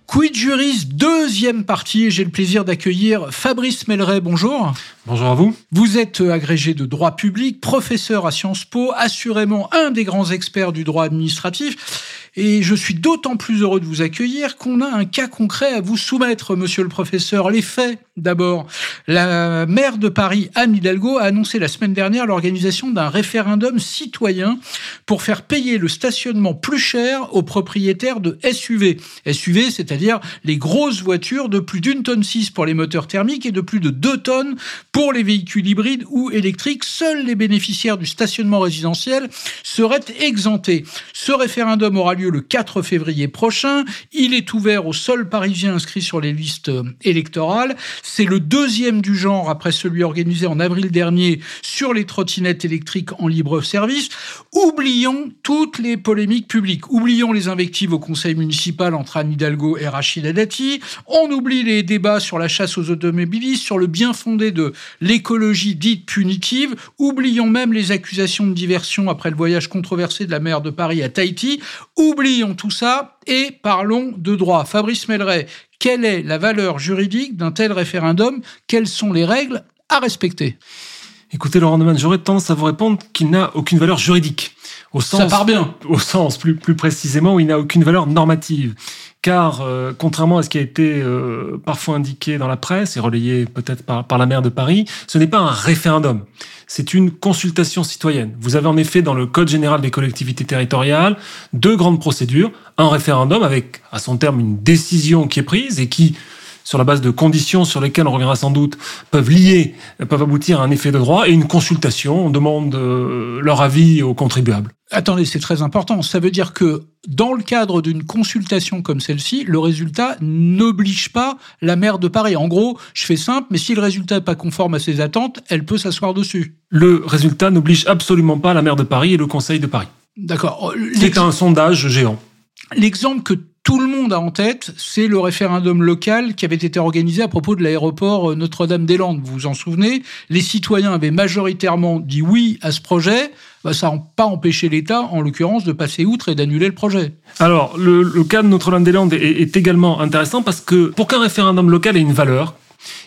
Quid Juris, deuxième partie, j'ai le plaisir d'accueillir Fabrice Melleret. Bonjour. Bonjour à vous. Vous êtes agrégé de droit public, professeur à Sciences Po, assurément un des grands experts du droit administratif. Et je suis d'autant plus heureux de vous accueillir qu'on a un cas concret à vous soumettre, monsieur le professeur. Les faits, d'abord. La maire de Paris, Anne Hidalgo, a annoncé la semaine dernière l'organisation d'un référendum citoyen pour faire payer le stationnement plus cher aux propriétaires de SUV. SUV, c'est-à-dire les grosses voitures de plus d'une tonne 6 pour les moteurs thermiques et de plus de 2 tonnes pour les véhicules hybrides ou électriques. Seuls les bénéficiaires du stationnement résidentiel seraient exemptés. Ce référendum aura lieu le 4 février prochain. Il est ouvert aux seuls Parisiens inscrits sur les listes électorales. C'est le deuxième du genre après celui organisé en avril dernier sur les trottinettes électriques en libre service. Oublions toutes les polémiques publiques. Oublions les invectives au conseil municipal entre Anne Hidalgo et Rachida Dati. On oublie les débats sur la chasse aux automobilistes, sur le bien fondé de l'écologie dite punitive. Oublions même les accusations de diversion après le voyage controversé de la maire de Paris à Tahiti. Oublions tout ça et parlons de droit. Fabrice Melleret, quelle est la valeur juridique d'un tel référendum? Quelles sont les règles à respecter? Écoutez, Laurent Neumann, j'aurais tendance à vous répondre qu'il n'a aucune valeur juridique. Au sens, Ça part bien. Au sens plus, plus précisément où il n'a aucune valeur normative. Car, euh, contrairement à ce qui a été euh, parfois indiqué dans la presse et relayé peut-être par, par la maire de Paris, ce n'est pas un référendum c'est une consultation citoyenne. Vous avez en effet dans le Code général des collectivités territoriales deux grandes procédures. Un référendum avec à son terme une décision qui est prise et qui sur la base de conditions sur lesquelles on reviendra sans doute, peuvent lier, peuvent aboutir à un effet de droit, et une consultation, on demande euh, leur avis aux contribuables. Attendez, c'est très important. Ça veut dire que dans le cadre d'une consultation comme celle-ci, le résultat n'oblige pas la maire de Paris. En gros, je fais simple, mais si le résultat n'est pas conforme à ses attentes, elle peut s'asseoir dessus. Le résultat n'oblige absolument pas la maire de Paris et le Conseil de Paris. D'accord. C'est un sondage géant. L'exemple que tout le monde a en tête, c'est le référendum local qui avait été organisé à propos de l'aéroport Notre-Dame-des-Landes. Vous vous en souvenez? Les citoyens avaient majoritairement dit oui à ce projet. Bah, ça n'a pas empêché l'État, en l'occurrence, de passer outre et d'annuler le projet. Alors, le, cas de Notre-Dame-des-Landes est, est également intéressant parce que pour qu'un référendum local ait une valeur,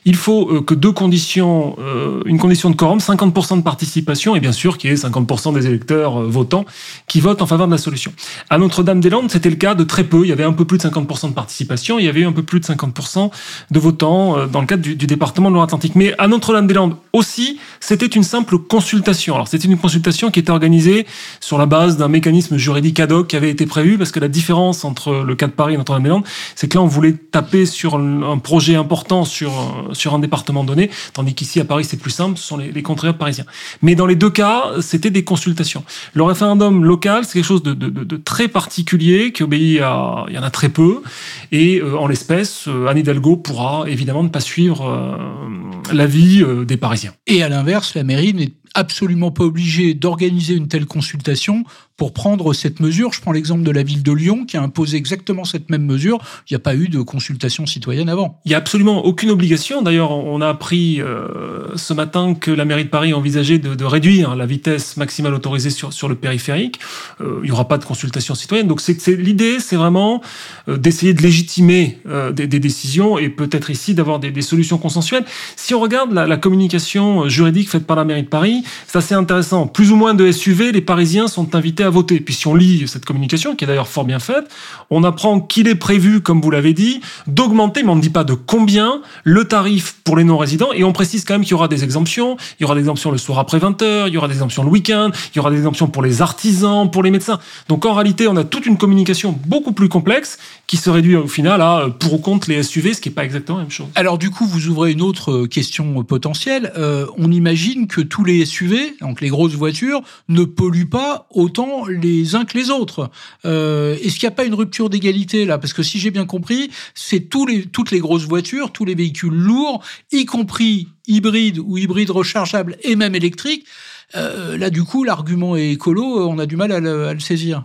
il faut euh, que deux conditions, euh, une condition de quorum, 50% de participation et bien sûr qu'il y ait 50% des électeurs euh, votants qui votent en faveur de la solution. À Notre-Dame-des-Landes, c'était le cas de très peu. Il y avait un peu plus de 50% de participation, il y avait eu un peu plus de 50% de votants dans le cadre du, département de Loire-Atlantique. Mais à Notre-Dame-des-Landes aussi, c'était une simple consultation. Alors c'était une consultation qui était organisée sur la base d'un mécanisme juridique ad hoc qui avait été prévu parce que la différence entre le cas de Paris et Notre-Dame-des-Landes, c'est que là on voulait taper sur un projet important sur sur un département donné, tandis qu'ici à Paris c'est plus simple, ce sont les, les parisiens. Mais dans les deux cas, c'était des consultations. Le référendum local, c'est quelque chose de, très particulier qui obéit à, il y en a très peu, et euh, en l'espèce, euh, Anne Hidalgo pourra évidemment ne pas suivre euh, l'avis des Parisiens. Et à l'inverse, la mairie n'est absolument pas obligée d'organiser une telle consultation pour prendre cette mesure. Je prends l'exemple de la ville de Lyon qui a imposé exactement cette même mesure. Il n'y a pas eu de consultation citoyenne avant. Il n'y a absolument aucune obligation. D'ailleurs, on a appris euh, ce matin que la mairie de Paris envisageait de, de réduire la vitesse maximale autorisée sur, sur le périphérique. Euh, il n'y aura pas de consultation citoyenne. Donc l'idée, c'est vraiment euh, d'essayer de légitimer des, décisions et peut-être ici d'avoir des, solutions consensuelles. Si on regarde la communication juridique faite par la mairie de Paris, c'est assez intéressant. Plus ou moins de SUV, les Parisiens sont invités à voter. Puis si on lit cette communication, qui est d'ailleurs fort bien faite, on apprend qu'il est prévu, comme vous l'avez dit, d'augmenter, mais on ne dit pas de combien, le tarif pour les non-résidents. Et on précise quand même qu'il y aura des exemptions. Il y aura des exemptions le soir après 20h, il y aura des exemptions le week-end, il y aura des exemptions pour les artisans, pour les médecins. Donc en réalité, on a toute une communication beaucoup plus complexe qui se réduit au final à euh, pour ou contre les SUV, ce qui n'est pas exactement la même chose. Alors du coup, vous ouvrez une autre euh, question potentielle. Euh, on imagine que tous les SUV, donc les grosses voitures, ne polluent pas autant les uns que les autres. Euh, Est-ce qu'il n'y a pas une rupture d'égalité là? Parce que si j'ai bien compris, c'est tous les, toutes les grosses voitures, tous les véhicules lourds, y compris hybrides ou hybrides rechargeables et même électriques. Euh, là, du coup, l'argument est écolo, on a du mal à le, à le saisir.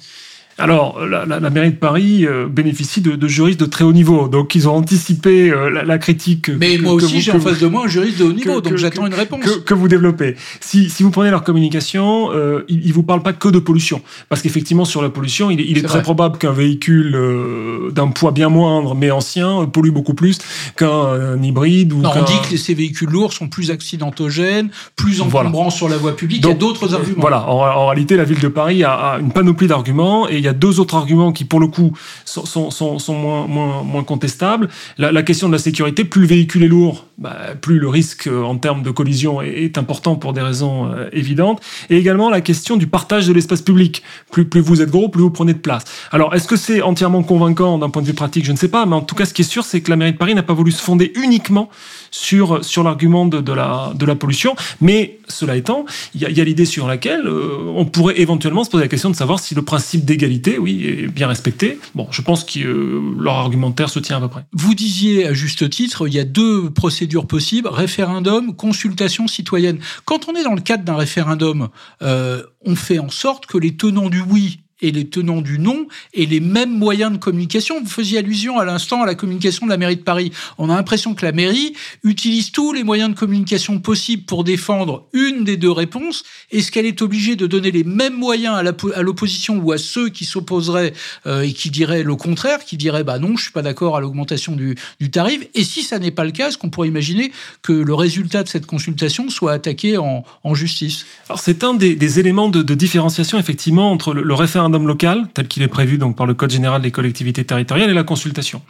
Alors, la, la, mairie de Paris euh, bénéficie de, de, juristes de très haut niveau, donc ils ont anticipé euh, la, la, critique. Mais moi aussi, j'ai en face de moi un juriste de haut niveau, donc j'attends une réponse. Que, vous développez. Si, si, vous prenez leur communication, euh, ils, ne vous parlent pas que de pollution, parce qu'effectivement, sur la pollution, il, il est, très probable qu'un véhicule d'un poids bien moindre, mais ancien, pollue beaucoup plus qu'un hybride ou. Non, on dit que ces véhicules lourds sont plus accidentogènes, plus encombrants sur la voie publique. il y a d'autres arguments. Voilà. En, en, réalité, la ville de Paris a, a une panoplie d'arguments et il y a deux autres arguments qui, pour le coup, sont, moins, contestables. La, question de la sécurité, plus le véhicule est lourd, bah, plus le risque euh, en termes de collision est, important pour des raisons euh, évidentes. Et également la question du partage de l'espace public. Plus, vous êtes gros, plus vous prenez de place. Alors, est-ce que c'est entièrement convaincant d'un point de vue pratique? Je ne sais pas, mais en tout cas, ce qui est sûr, c'est que la mairie de Paris n'a pas voulu se fonder uniquement sur, l'argument de, la, pollution. Mais cela étant, il y a, y a l'idée sur laquelle euh, on pourrait éventuellement se poser la question de savoir si le principe d'égalité, oui, bien respecté. Je pense que euh, leur argumentaire se tient à peu près. Vous disiez à juste titre, il y a deux procédures possibles référendum, consultation citoyenne. Quand on est dans le cadre d'un référendum, euh, on fait en sorte que les tenants du oui et les tenants du non et les mêmes moyens de communication. Vous faisiez allusion à l'instant à la communication de la mairie de Paris. On a l'impression que la mairie utilise tous les moyens de communication possibles pour défendre une des deux réponses. Est-ce qu'elle est obligée de donner les mêmes moyens à l'opposition ou à ceux qui s'opposeraient euh, et qui diraient le contraire, qui diraient bah non, je suis pas d'accord à l'augmentation du, tarif? Et si ça n'est pas le cas, est-ce qu'on pourrait imaginer que le résultat de cette consultation soit attaqué en, justice? Alors c'est un des, éléments de, différenciation effectivement entre le référendum référendum local, tel qu'il est prévu donc par le Code général des collectivités territoriales, et la consultation.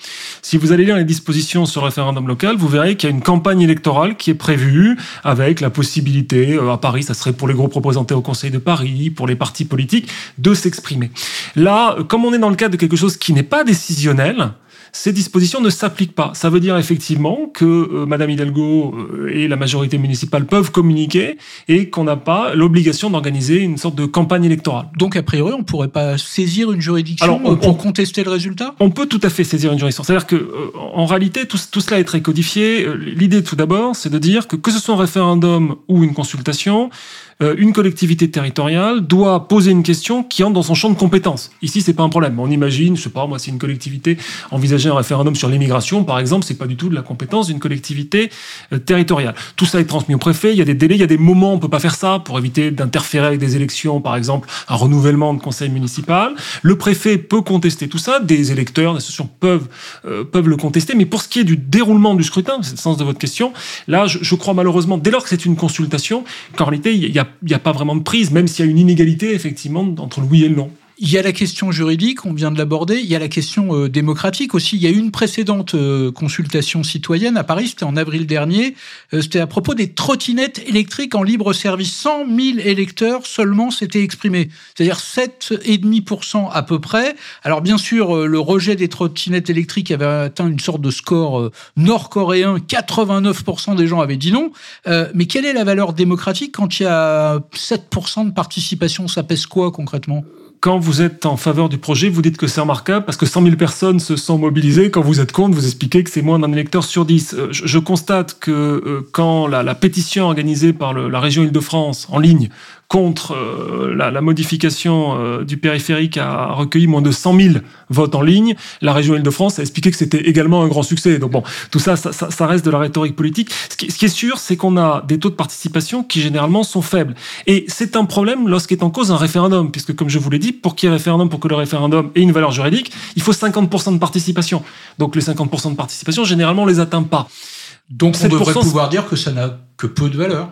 Si vous allez lire les dispositions sur le référendum local, vous verrez qu'il y a une campagne électorale qui est prévue avec la possibilité, euh, à Paris, ça serait pour les groupes représentés au Conseil de Paris, pour les partis politiques, de s'exprimer. Là, comme on est dans le cadre de quelque chose qui n'est pas décisionnel, ces dispositions ne s'appliquent pas. Ça veut dire effectivement que euh, Madame Hidalgo euh, et la majorité municipale peuvent communiquer et qu'on n'a pas l'obligation d'organiser une sorte de campagne électorale. Donc a priori, on pourrait pas saisir une juridiction euh, pour contester le résultat? On peut tout à fait saisir une juridiction. C'est-à-dire que en réalité, tout, tout, cela est très codifié. L'idée tout d'abord, c'est de dire que que ce soit un référendum ou une consultation, euh, une collectivité territoriale doit poser une question qui entre dans son champ de compétences. Ici, c'est pas un problème. On imagine, je sais pas, moi, si une collectivité envisageait un référendum sur l'immigration, par exemple, c'est pas du tout de la compétence d'une collectivité euh, territoriale. Tout ça est transmis au préfet. Il y a des délais, il y a des moments où on peut pas faire ça pour éviter d'interférer avec des élections, par exemple, un renouvellement de conseil municipal. Le préfet peut contester tout ça. Des électeurs, des associations peuvent euh, peuvent le contester. Mais pour ce qui est du déroulement du scrutin, c'est le sens de votre question. Là, je, crois malheureusement, dès lors que c'est une consultation, qu'en réalité, il y a n'y a pas vraiment de prise, même s'il y a une inégalité, effectivement, entre le oui et le non. Il y a la question juridique, on vient de l'aborder. Il y a la question euh, démocratique aussi. Il y a eu une précédente euh, consultation citoyenne à Paris, c'était en avril dernier. Euh, c'était à propos des trottinettes électriques en libre service. 100 000 électeurs seulement s'étaient exprimés, c'est-à-dire 7,5% à peu près. Alors bien sûr, le rejet des trottinettes électriques avait atteint une sorte de score nord-coréen. 89% des gens avaient dit non. mais quelle est la valeur démocratique quand il y a 7% de participation? Ça pèse quoi concrètement? Quand vous êtes en faveur du projet, vous dites que c'est remarquable parce que 100 000 personnes se sont mobilisées. Quand vous êtes contre, vous expliquez que c'est moins d'un électeur sur 10. Euh, je, constate que euh, quand la, pétition organisée par la région Île-de-France en ligne contre euh, la, la, modification euh, du périphérique a recueilli moins de 100 000 votes en ligne. La région Île-de-France a expliqué que c'était également un grand succès. Donc bon, tout ça, ça, ça reste de la rhétorique politique. Ce qui, ce qui est sûr, c'est qu'on a des taux de participation qui généralement sont faibles. Et c'est un problème lorsqu'est en cause un référendum, puisque comme je vous l'ai dit, pour qu'il y ait référendum, pour que le référendum ait une valeur juridique, il faut 50% de participation. Donc les 50% de participation, généralement, on les atteint pas. Donc on devrait pouvoir dire que ça n'a que peu de valeur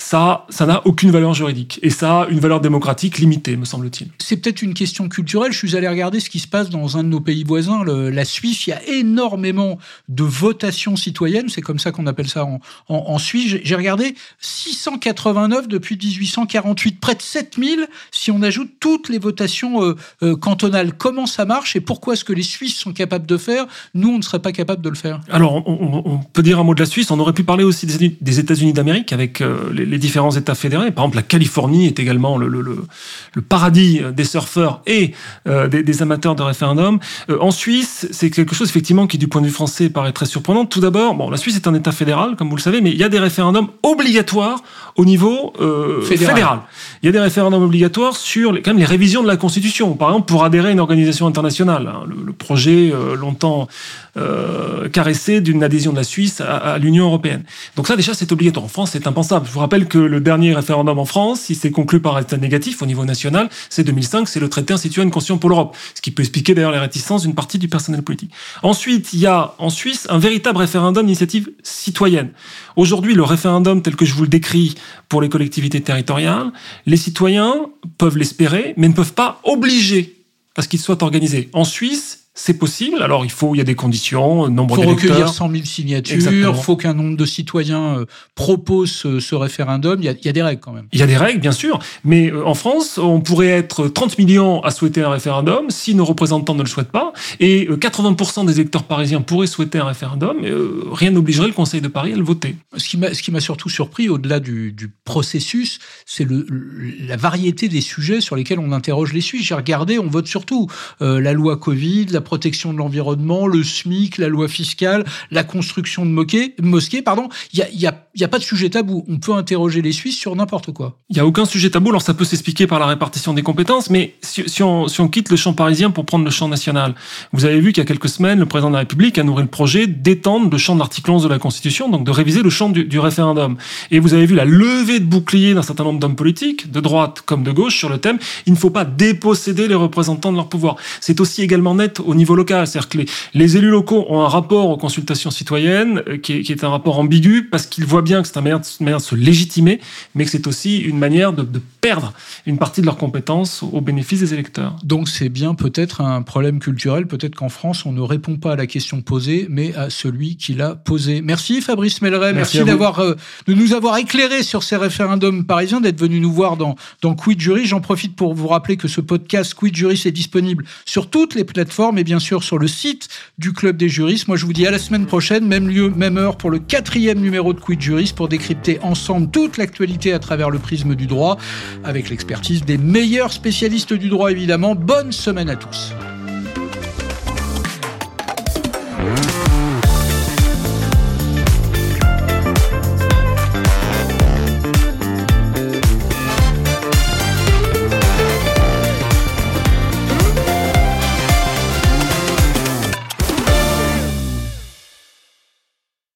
ça, ça n'a aucune valeur juridique et ça a une valeur démocratique limitée, me semble-t-il. C'est peut-être une question culturelle. Je suis allé regarder ce qui se passe dans un de nos pays voisins, le, la Suisse. Il y a énormément de votations citoyennes. C'est comme ça qu'on appelle ça en, en, en Suisse. J'ai regardé 689 depuis 1848, près de 7000 si on ajoute toutes les votations euh, euh, cantonales. Comment ça marche et pourquoi est-ce que les Suisses sont capables de faire? Nous, on ne serait pas capable de le faire. Alors, on, on, peut dire un mot de la Suisse. On aurait pu parler aussi des, des États-Unis d'Amérique avec euh, les les différents États fédérés. Par exemple, la Californie est également le, le, le paradis des surfeurs et des, des, amateurs de référendum. en Suisse, c'est quelque chose effectivement qui, du point de vue français, paraît très surprenant. Tout d'abord, bon, la Suisse est un État fédéral, comme vous le savez, mais il y a des référendums obligatoires au niveau fédéral. Il y a des référendums obligatoires sur les, quand même les révisions de la Constitution. Par exemple, pour adhérer à une organisation internationale. Hein. le, projet longtemps euh, caressé d'une adhésion de la Suisse à, l'Union européenne. Donc ça déjà c'est obligatoire. En France c'est impensable. Je vous rappelle que le dernier référendum en France, si c'est conclu par état négatif au niveau national, c'est 2005, c'est le traité instituant une constitution pour l'Europe, ce qui peut expliquer d'ailleurs les réticences d'une partie du personnel politique. Ensuite, il y a en Suisse un véritable référendum d'initiative citoyenne. Aujourd'hui, le référendum tel que je vous le décris pour les collectivités territoriales, les citoyens peuvent l'espérer, mais ne peuvent pas obliger à ce qu'il soit organisé. En Suisse, c'est possible. Alors, il faut, il y a des conditions, nombre d'électeurs. Il faut recueillir 100 000 signatures. Il faut qu'un nombre de citoyens euh, proposent ce, référendum. Il y, a, il y, a, des règles quand même. Il y a des règles, bien sûr. Mais euh, en France, on pourrait être 30 millions à souhaiter un référendum si nos représentants ne le souhaitent pas. Et 80% euh, des électeurs parisiens pourraient souhaiter un référendum. rien n'obligerait le Conseil de Paris à le voter. Ce qui m'a surtout surpris, au-delà du, du, processus, c'est la variété des sujets sur lesquels on interroge les Suisses. J'ai regardé, on vote surtout la loi Covid, la protection de l'environnement, le SMIC, la loi fiscale, la construction de mosquées. mosquées pardon. Il n'y a, pas de sujet tabou. On peut interroger les Suisses sur n'importe quoi. Il n'y a aucun sujet tabou. Alors ça peut s'expliquer par la répartition des compétences, mais si, on, quitte le champ parisien pour prendre le champ national, vous avez vu qu'il y a quelques semaines, le président de la République a nourri le projet d'étendre le champ de l'article 11 de la Constitution, donc de réviser le champ du, du référendum. Et vous avez vu la levée de boucliers d'un certain nombre d'hommes politiques, de droite comme de gauche, sur le thème. Il ne faut pas déposséder les représentants de leur pouvoir. C'est aussi également net au niveau local. C'est-à-dire que les, élus locaux ont un rapport aux consultations citoyennes euh, qui est, un rapport ambigu parce qu'ils voient bien que c'est une manière, de se légitimer, mais que c'est aussi une manière de, perdre une partie de leurs compétences au bénéfice des électeurs. Donc c'est bien peut-être un problème culturel. Peut-être qu'en France, on ne répond pas à la question posée, mais à celui qui l'a posée. Merci Fabrice Melleret. Merci, d'avoir euh, de nous avoir éclairé sur ces référendums parisiens, d'être venu nous voir dans, dans Quid Jury. J'en profite pour vous rappeler que ce podcast Quid Jury est disponible sur toutes les plateformes et bien sûr sur le site du Club des juristes. Moi, je vous dis à la semaine prochaine, même lieu, même heure pour le quatrième numéro de Quid Jurist pour décrypter ensemble toute l'actualité à travers le prisme du droit avec l'expertise des meilleurs spécialistes du droit, évidemment. Bonne semaine à tous.